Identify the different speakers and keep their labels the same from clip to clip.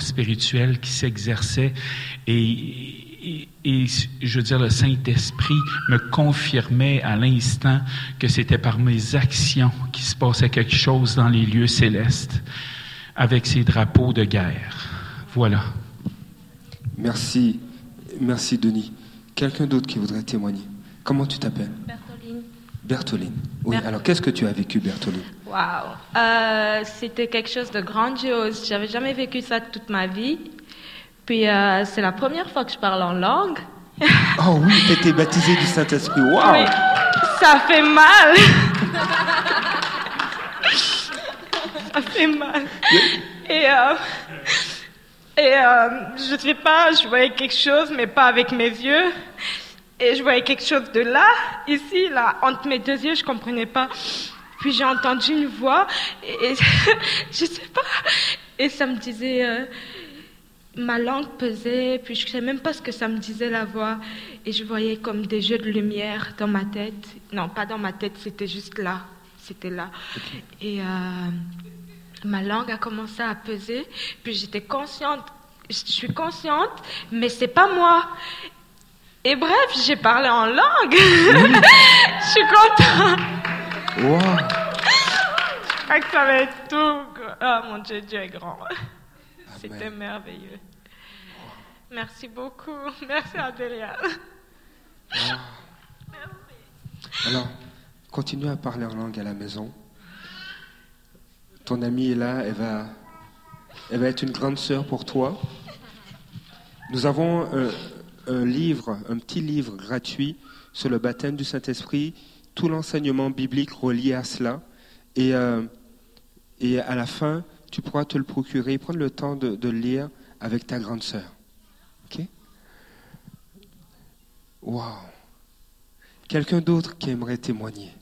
Speaker 1: spirituel qui s'exerçait et, et, je veux dire, le Saint-Esprit me confirmait à l'instant que c'était par mes actions qu'il se passait quelque chose dans les lieux célestes avec ces drapeaux de guerre. Voilà.
Speaker 2: Merci, merci Denis. Quelqu'un d'autre qui voudrait témoigner? Comment tu t'appelles?
Speaker 3: Bertoline.
Speaker 2: Bertoline. Oui, alors qu'est-ce que tu as vécu, Bertoline
Speaker 3: Waouh euh, C'était quelque chose de grandiose. J'avais jamais vécu ça toute ma vie. Puis euh, c'est la première fois que je parle en langue.
Speaker 2: Oh oui, tu été baptisé du Saint-Esprit. Waouh
Speaker 3: Ça fait mal Ça fait mal. Et, euh, et euh, je sais pas, je voyais quelque chose, mais pas avec mes yeux. Et je voyais quelque chose de là, ici, là, entre mes deux yeux, je comprenais pas. Puis j'ai entendu une voix, et, je sais pas, et ça me disait, euh, ma langue pesait, puis je ne sais même pas ce que ça me disait la voix, et je voyais comme des jeux de lumière dans ma tête. Non, pas dans ma tête, c'était juste là, c'était là. Et euh, ma langue a commencé à peser, puis j'étais consciente, je suis consciente, mais c'est pas moi. Et bref, j'ai parlé en langue. je suis contente.
Speaker 2: Wow.
Speaker 3: Je crois que ça va être tout. Oh mon Dieu, Dieu est grand. C'était merveilleux. Merci beaucoup. Merci Adélia.
Speaker 2: Merci. Alors, continue à parler en langue à la maison. Ton amie est là, elle va, elle va être une grande sœur pour toi. Nous avons un, un livre, un petit livre gratuit sur le baptême du Saint-Esprit, tout l'enseignement biblique relié à cela. Et, euh, et à la fin, tu pourras te le procurer, prendre le temps de, le lire avec ta grande sœur. OK? Quelqu'un d'autre qui aimerait témoigner?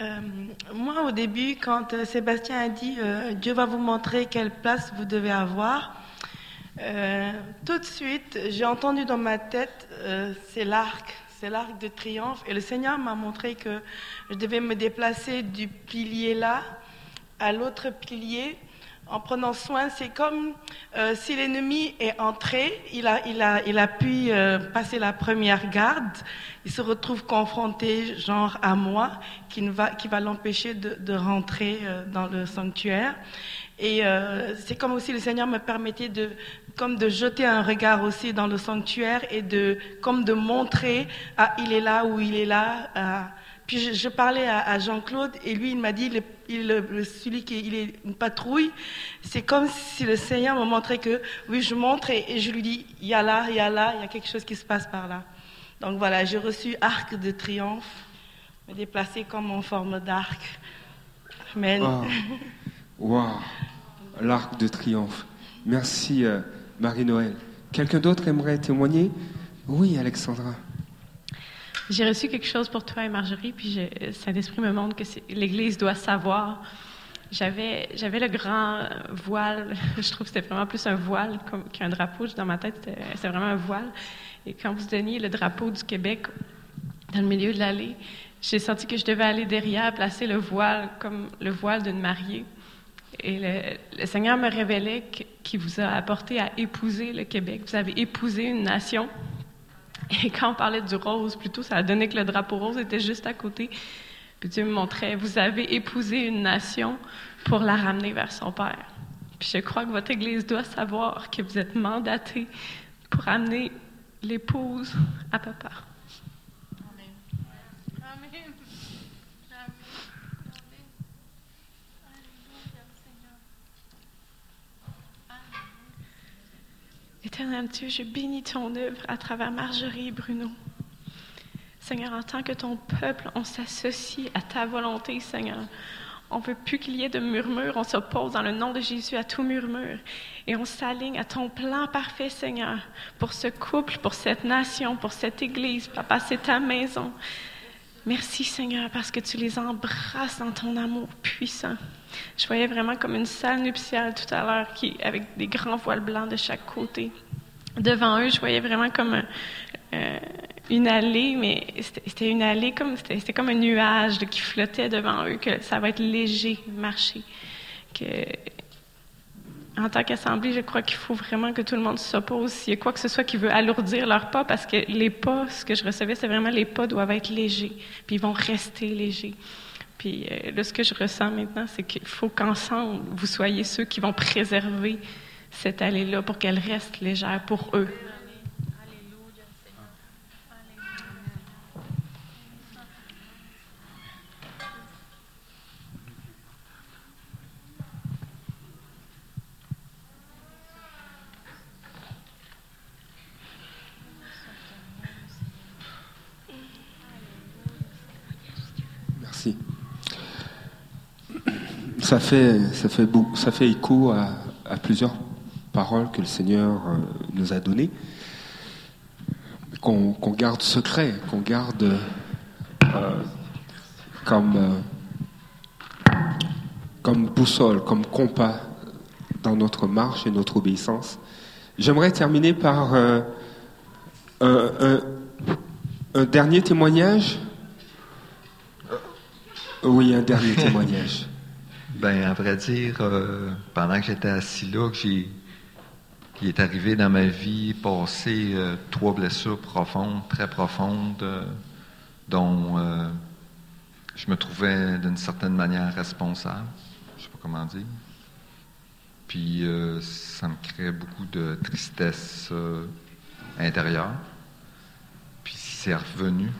Speaker 4: Euh, moi, au début, quand euh, Sébastien a dit Dieu va vous montrer quelle place vous devez avoir, tout de suite, j'ai entendu dans ma tête c'est l'arc, c'est l'arc de triomphe. Et le Seigneur m'a montré que je devais me déplacer du pilier là à l'autre pilier en prenant soin. C'est comme euh, si l'ennemi est entré, il a, il a, il a pu euh, passer la première garde, il se retrouve confronté, genre à moi, qui, va, qui va l'empêcher de, rentrer euh, dans le sanctuaire. Et c'est comme aussi le Seigneur me permettait de, comme de jeter un regard aussi dans le sanctuaire et de, comme de montrer, ah, il est là ou il est là. Ah, puis je, parlais à, Jean-Claude et lui, il m'a dit, il, celui qui il est une patrouille, c'est comme si le Seigneur me montrait que, oui, je montre et, je lui dis, il y a là, il y a là, il y a quelque chose qui se passe par là. Donc voilà, j'ai reçu arc de triomphe, me déplacer comme en forme d'arc. Amen.
Speaker 2: Wow. L'arc de triomphe. Merci, euh, Marie-Noël. Quelqu'un d'autre aimerait témoigner? Oui, Alexandra.
Speaker 5: J'ai reçu quelque chose pour toi et Marjorie, puis Saint-Esprit me montre que l'Église doit savoir. J'avais, j'avais le grand voile, je trouve que c'était vraiment plus un voile qu'un drapeau. Dans ma tête, c'était, vraiment un voile. Et quand vous donniez le drapeau du Québec dans le milieu de l'allée, j'ai senti que je devais aller derrière, placer le voile comme le voile d'une mariée. Et le, Seigneur me révélait qu'il vous a apporté à épouser le Québec. Vous avez épousé une nation. Et quand on parlait du rose, plutôt, ça a donné que le drapeau rose était juste à côté. Puis Dieu me montrait, vous avez épousé une nation pour la ramener vers son Père. Puis je crois que votre Église doit savoir que vous êtes mandaté pour amener l'épouse à papa. Éternel Dieu, je bénis ton œuvre à travers Marjorie et Bruno. Seigneur, en tant que ton peuple, on s'associe à ta volonté, Seigneur. On ne veut plus qu'il y ait de murmures. On s'oppose dans le nom de Jésus à tout murmure. Et on s'aligne à ton plan parfait, Seigneur, pour ce couple, pour cette nation, pour cette Église. Papa, c'est ta maison. Merci, Seigneur, parce que tu les embrasses dans ton amour puissant. Je voyais vraiment comme une salle nuptiale tout à l'heure, qui, avec des grands voiles blancs de chaque côté. Devant eux, je voyais vraiment comme euh, une allée, mais c'était une allée comme c'était comme un nuage qui flottait devant eux, que ça va être léger marcher, que en tant qu'assemblée, je crois qu'il faut vraiment que tout le monde s'oppose. S'il y a quoi que ce soit qui veut alourdir leurs pas, parce que les pas, ce que je recevais, c'est vraiment les pas doivent être légers, puis ils vont rester légers. Puis euh, là, ce que je ressens maintenant, c'est qu'il faut qu'ensemble, vous soyez ceux qui vont préserver cette allée-là pour qu'elle reste légère pour eux.
Speaker 2: Merci. Ça fait, ça fait, ça fait écho à, plusieurs paroles que le Seigneur euh, nous a données, qu'on qu'on garde secret, qu'on garde euh, comme, euh, comme boussole, comme compas dans notre marche et notre obéissance. J'aimerais terminer par un dernier témoignage. Oui, un dernier témoignage.
Speaker 6: Ben, à vrai dire, euh, pendant que j'étais assis là, qu'il est arrivé dans ma vie passer euh, trois blessures profondes, très profondes, euh, dont je me trouvais d'une certaine manière responsable. Je sais pas comment dire. Puis ça me crée beaucoup de tristesse intérieure. Puis c'est revenu.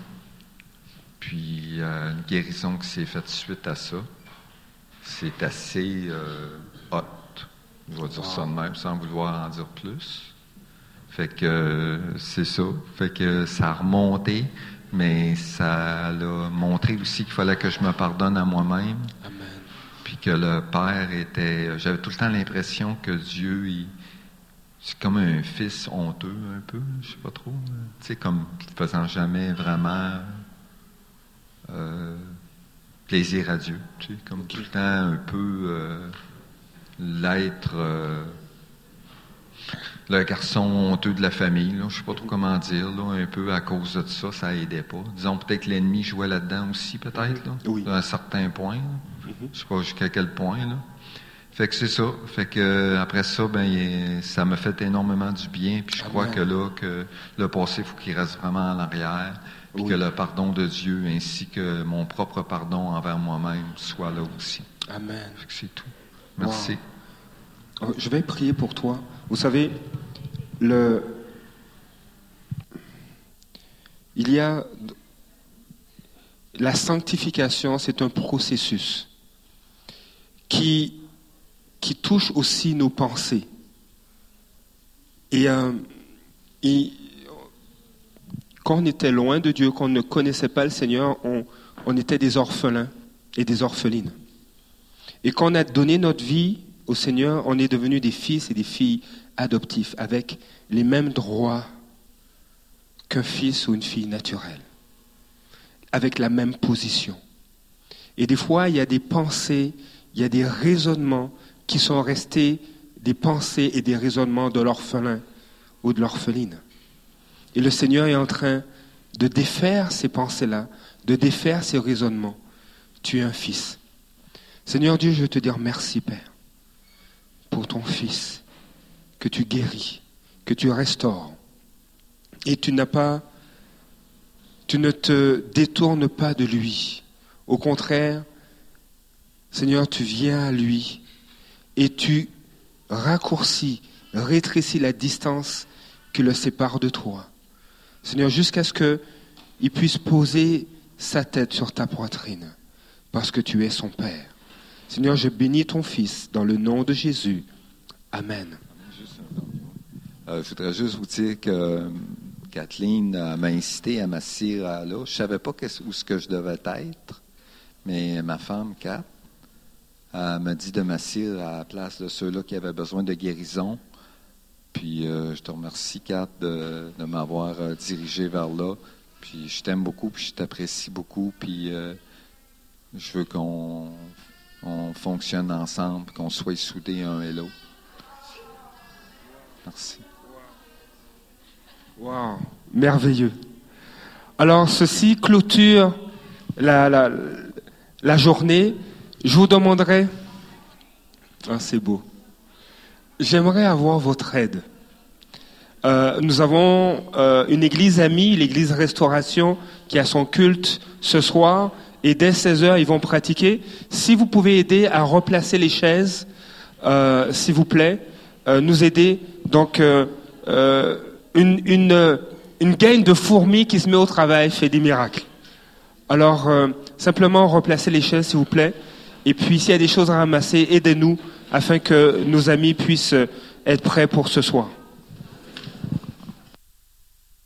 Speaker 6: Puis euh, une guérison qui s'est faite suite à ça. C'est assez euh, hot. Je vais dire ça de même sans vouloir en dire plus. Fait que c'est ça. Fait que ça a remonté, mais ça l'a montré aussi qu'il fallait que je me pardonne à moi-même.
Speaker 2: Amen.
Speaker 6: Puis que le Père était. J'avais tout le temps l'impression que Dieu, il- c'est comme un fils honteux, un peu, je sais pas trop. Tu sais, comme faisant jamais vraiment euh, plaisir à Dieu. Tu sais, comme tout le temps un peu euh, l'être. euh, le garçon honteux de la famille, là, je sais pas trop comment dire, là, un peu à cause de ça, ça aidait pas. Disons peut-être que l'ennemi jouait là-dedans aussi, peut-être, là,
Speaker 2: Oui.
Speaker 6: à un certain point. là. Je sais pas jusqu'à quel point, là. Fait que c'est ça. Fait que euh, après ça, ben il- ça me fait énormément du bien. Puis je crois
Speaker 2: Amen.
Speaker 6: que là, que le passé, faut qu'il reste vraiment en arrière. Puis
Speaker 2: Oui.
Speaker 6: que le pardon de Dieu ainsi que mon propre pardon envers moi-même soit là aussi.
Speaker 2: Amen.
Speaker 6: Fait que c'est tout. Merci.
Speaker 2: Wow. Euh, Je vais prier pour toi. Vous savez, le... il y a la sanctification, c'est un processus qui, qui touche aussi nos pensées. Et, euh, et quand on était loin de Dieu, quand on ne connaissait pas le Seigneur, on, on était des orphelins et des orphelines. Et quand on a donné notre vie au Seigneur, on est devenus des fils et des filles adoptifs avec les mêmes droits qu'un fils ou une fille naturelle, avec la même position. Et des fois, il y a des pensées, il y a des raisonnements qui sont restés des pensées et des raisonnements de l'orphelin ou de l'orpheline. Et le Seigneur est en train de défaire ces pensées-là, de défaire ces raisonnements. Tu es un fils. Seigneur Dieu, je veux te dire merci, Père, pour ton Fils, que tu guéris, que tu restaures. Et tu n'as pas, tu ne te détournes pas de lui. Au contraire, Seigneur, tu viens à lui et tu raccourcis, rétrécis la distance qui le sépare de toi. Seigneur, jusqu'à ce qu'il puisse poser sa tête sur ta poitrine, parce que tu es son Père. Seigneur, je bénis ton Fils dans le nom de Jésus. Amen.
Speaker 6: Euh, je voudrais juste vous dire que euh, Kathleen m'a incité à m'asseoir à là. Je savais pas où ce que je devais être, mais ma femme, Kat, elle m'a dit de m'asseoir à la place de ceux-là qui avaient besoin de guérison. Puis euh, je te remercie, Kat, de, de m'avoir euh, dirigé vers là. Puis je t'aime beaucoup, puis je t'apprécie beaucoup, puis euh, je veux qu'on on fonctionne ensemble, qu'on soit soudés un et l'autre. Merci.
Speaker 2: Wow, merveilleux. Alors, ceci clôture la, la journée. Je vous demanderai, ah, c'est beau, j'aimerais avoir votre aide. Euh, nous avons euh, une église amie, l'église Restauration, qui a son culte ce soir. Et dès 16 heures, ils vont pratiquer. Si vous pouvez aider à replacer les chaises, euh, s'il vous plaît, nous aider. Donc, une, une, une gaine de fourmis qui se met au travail fait des miracles. Alors, simplement replacer les chaises, s'il vous plaît. Et puis, s'il y a des choses à ramasser, aidez-nous afin que nos amis puissent être prêts pour ce soir.